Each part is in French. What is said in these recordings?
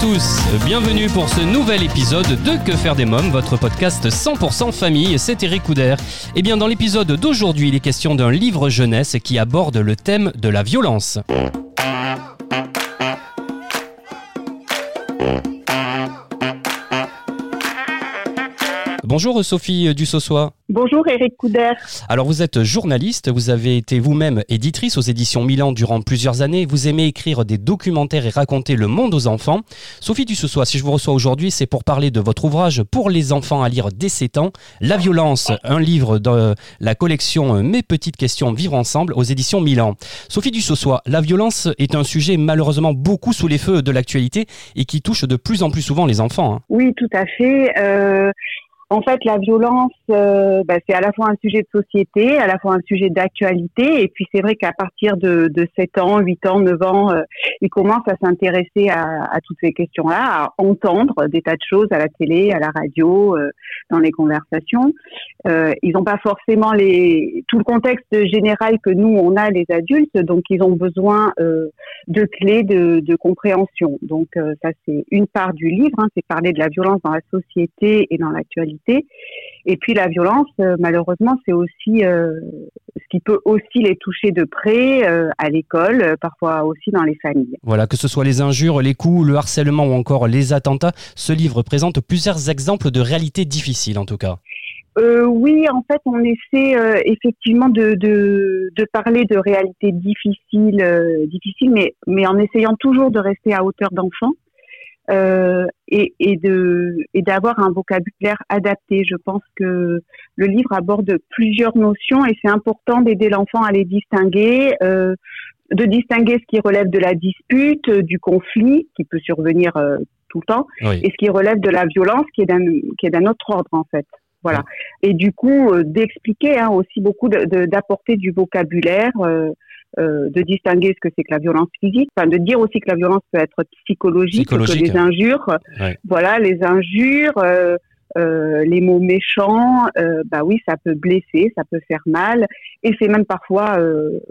tous, bienvenue pour ce nouvel épisode de Que faire des mômes, votre podcast 100% famille, c'est Eric Couder. Et bien dans l'épisode d'aujourd'hui, il est question d'un livre jeunesse qui aborde le thème de la violence. Bonjour Sophie Dussossois. Bonjour Eric Couder. Alors vous êtes journaliste, vous avez été vous-même éditrice aux éditions Milan durant plusieurs années, vous aimez écrire des documentaires et raconter le monde aux enfants. Sophie Dussossois, si je vous reçois aujourd'hui, c'est pour parler de votre ouvrage pour les enfants à lire dès 7 ans, La violence, un livre de la collection Mes petites questions vivre ensemble aux éditions Milan. Sophie Dussossois, la violence est un sujet malheureusement beaucoup sous les feux de l'actualité et qui touche de plus en plus souvent les enfants. hein. Oui, tout à fait. Euh, en fait, la violence, euh, bah, c'est à la fois un sujet de société, à la fois un sujet d'actualité. Et puis, c'est vrai qu'à partir de, de 7 ans, 8 ans, 9 ans, euh, ils commencent à s'intéresser à, à toutes ces questions-là, à entendre des tas de choses à la télé, à la radio, euh, dans les conversations. Euh, ils n'ont pas forcément les, tout le contexte général que nous, on a, les adultes. Donc, ils ont besoin euh, de clés de, de compréhension. Donc, euh, ça, c'est une part du livre. Hein, c'est parler de la violence dans la société et dans l'actualité. Et puis la violence, euh, malheureusement, c'est aussi euh, ce qui peut aussi les toucher de près euh, à l'école, parfois aussi dans les familles. Voilà, que ce soit les injures, les coups, le harcèlement ou encore les attentats, ce livre présente plusieurs exemples de réalités difficiles en tout cas. Euh, oui, en fait, on essaie euh, effectivement de, de, de parler de réalités difficiles, euh, difficiles, mais, mais en essayant toujours de rester à hauteur d'enfant. Euh, et, et de et d'avoir un vocabulaire adapté. Je pense que le livre aborde plusieurs notions et c'est important d'aider l'enfant à les distinguer, euh, de distinguer ce qui relève de la dispute, euh, du conflit qui peut survenir euh, tout le temps, Oui. et ce qui relève de la violence qui est d'un qui est d'un autre ordre en fait. Voilà. Et du coup, d'expliquer hein, aussi beaucoup d'apporter du vocabulaire, euh, de distinguer ce que c'est que la violence physique, enfin de dire aussi que la violence peut être psychologique, Psychologique. que les injures, Ouais. voilà, les injures, euh, euh, les mots méchants, bah oui, ça peut blesser, ça peut faire mal, et c'est même parfois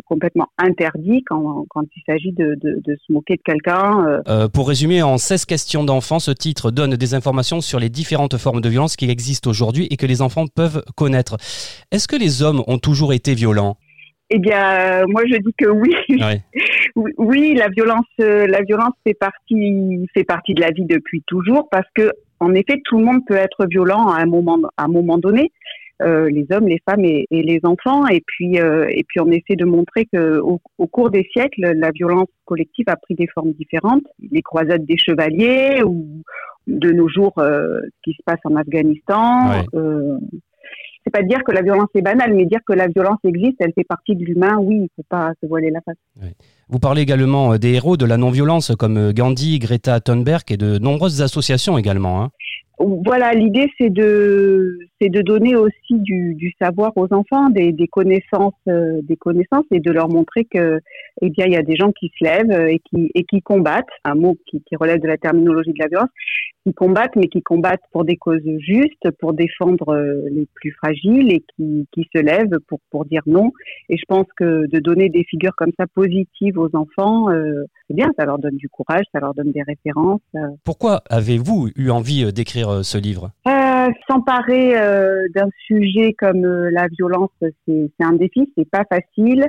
complètement interdit quand, quand il s'agit de, de, de se moquer de quelqu'un. pour résumer, en 16 questions d'enfants, ce titre donne des informations sur les différentes formes de violence qui existent aujourd'hui et que les enfants peuvent connaître. Est-ce que les hommes ont toujours été violents? Eh bien, euh, moi je dis que oui. Ouais. Oui, oui, la violence, euh, la violence fait partie, fait partie de la vie depuis toujours parce que, en effet, tout le monde peut être violent à un moment, à un moment donné. Euh, les hommes, les femmes et, et les enfants. Et puis, euh, et puis, on essaie de montrer que, au, au cours des siècles, la violence collective a pris des formes différentes. Les croisades des chevaliers ou de nos jours, euh, ce qui se passe en Afghanistan. Ouais. C'est pas dire que la violence est banale, mais dire que la violence existe, elle fait partie de l'humain. Oui, il faut pas se voiler la face. Vous parlez également euh, des héros de la non-violence comme euh, Gandhi, Greta Thunberg et de nombreuses associations également. hein. Voilà, l'idée c'est de c'est de donner aussi du, du savoir aux enfants, des, des connaissances, euh, des connaissances, et de leur montrer que eh bien il y a des gens qui se lèvent euh, et qui et qui combattent, un mot qui, qui relève de la terminologie de la violence, qui combattent mais qui combattent pour des causes justes, pour défendre euh, les plus fragiles et qui qui se lèvent pour pour dire non. Et je pense que de donner des figures comme ça positives aux enfants, euh, c'est bien, ça leur donne du courage, ça leur donne des références. euh, Pourquoi avez-vous eu envie euh, d'écrire euh, ce livre? Euh, S'emparer euh, d'un sujet comme la violence, c'est un défi, c'est pas facile.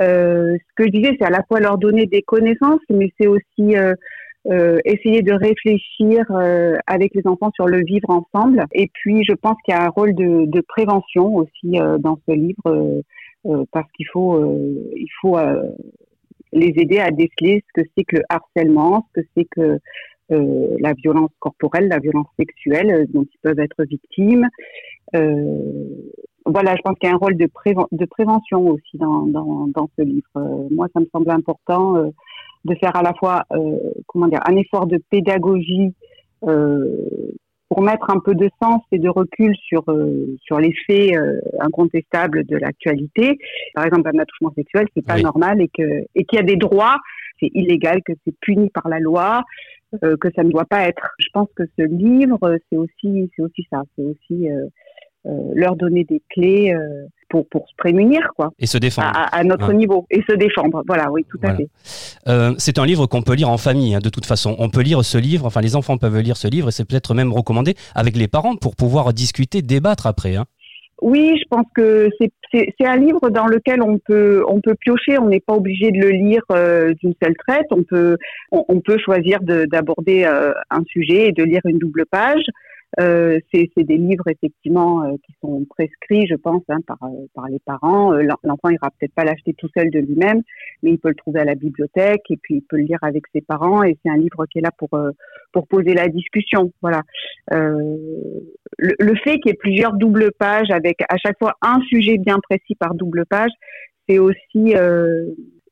Euh, ce que je disais, c'est à la fois leur donner des connaissances, mais c'est aussi euh, essayer de réfléchir euh, avec les enfants sur le vivre ensemble. Et puis, je pense qu'il y a un rôle de, de prévention aussi euh, dans ce livre, parce qu'il faut, il faut les aider à déceler ce que c'est que le harcèlement, ce que c'est que euh, la violence corporelle, la violence sexuelle euh, dont ils peuvent être victimes. Euh, voilà, je pense qu'il y a un rôle de, préven- de prévention aussi dans, dans, dans ce livre. Euh, moi, ça me semble important de faire à la fois, comment dire, un effort de pédagogie euh, pour mettre un peu de sens et de recul sur euh, sur les faits euh, incontestables de l'actualité. Par exemple, un attouchement sexuel, c'est pas normal et que et qu'il y a des droits, c'est illégal, que c'est puni par la loi, euh, que ça ne doit pas être. Je pense que ce livre, c'est aussi c'est aussi ça, c'est aussi leur donner des clés pour, pour se prémunir, quoi. Et se défendre. À, notre niveau. Et se défendre. Voilà, oui, tout à fait. Euh, c'est un livre qu'on peut lire en famille, hein, de toute façon. On peut lire ce livre, enfin, les enfants peuvent lire ce livre, et c'est peut-être même recommandé avec les parents pour pouvoir discuter, débattre après. Hein. Oui, je pense que c'est un livre dans lequel on peut on peut piocher. On n'est pas obligé de le lire euh, d'une seule traite. On peut on, peut choisir d'aborder euh, un sujet et de lire une double page. Euh, c'est des livres effectivement euh, qui sont prescrits, je pense, hein, par, euh, par les parents. Euh, l'enfant ira peut-être pas l'acheter tout seul de lui-même, mais il peut le trouver à la bibliothèque et puis il peut le lire avec ses parents. Et c'est un livre qui est là pour pour poser la discussion. Voilà. Le, le, fait qu'il y ait plusieurs doubles pages avec à chaque fois un sujet bien précis par double page, c'est aussi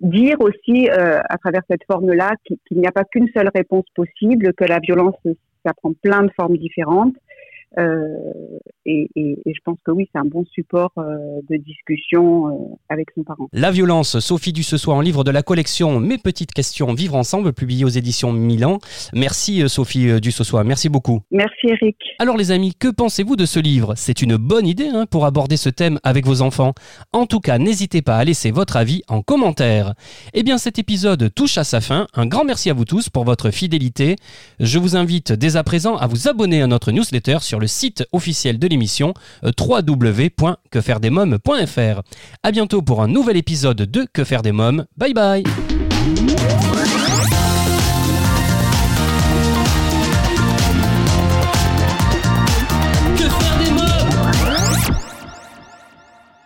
dire aussi à travers cette forme-là qu'il n'y a pas qu'une seule réponse possible, que la violence ça prend plein de formes différentes. Euh, et, je pense que oui, c'est un bon support euh, de discussion euh, avec son parent. La violence, Sophie du ce soir en livre de la collection Mes petites questions Vivre ensemble, publié aux éditions Milan. Merci Sophie du ce soir, merci beaucoup. Merci Eric. Alors les amis, que pensez-vous de ce livre? C'est une bonne idée hein, pour aborder ce thème avec vos enfants. En tout cas, n'hésitez pas à laisser votre avis en commentaire. Eh bien cet épisode touche à sa fin. Un grand merci à vous tous pour votre fidélité. Je vous invite dès à présent à vous abonner à notre newsletter sur le site officiel de l'émission euh, www.quefairedesmoms.fr. À bientôt pour un nouvel épisode de Que faire des mômes. Bye bye.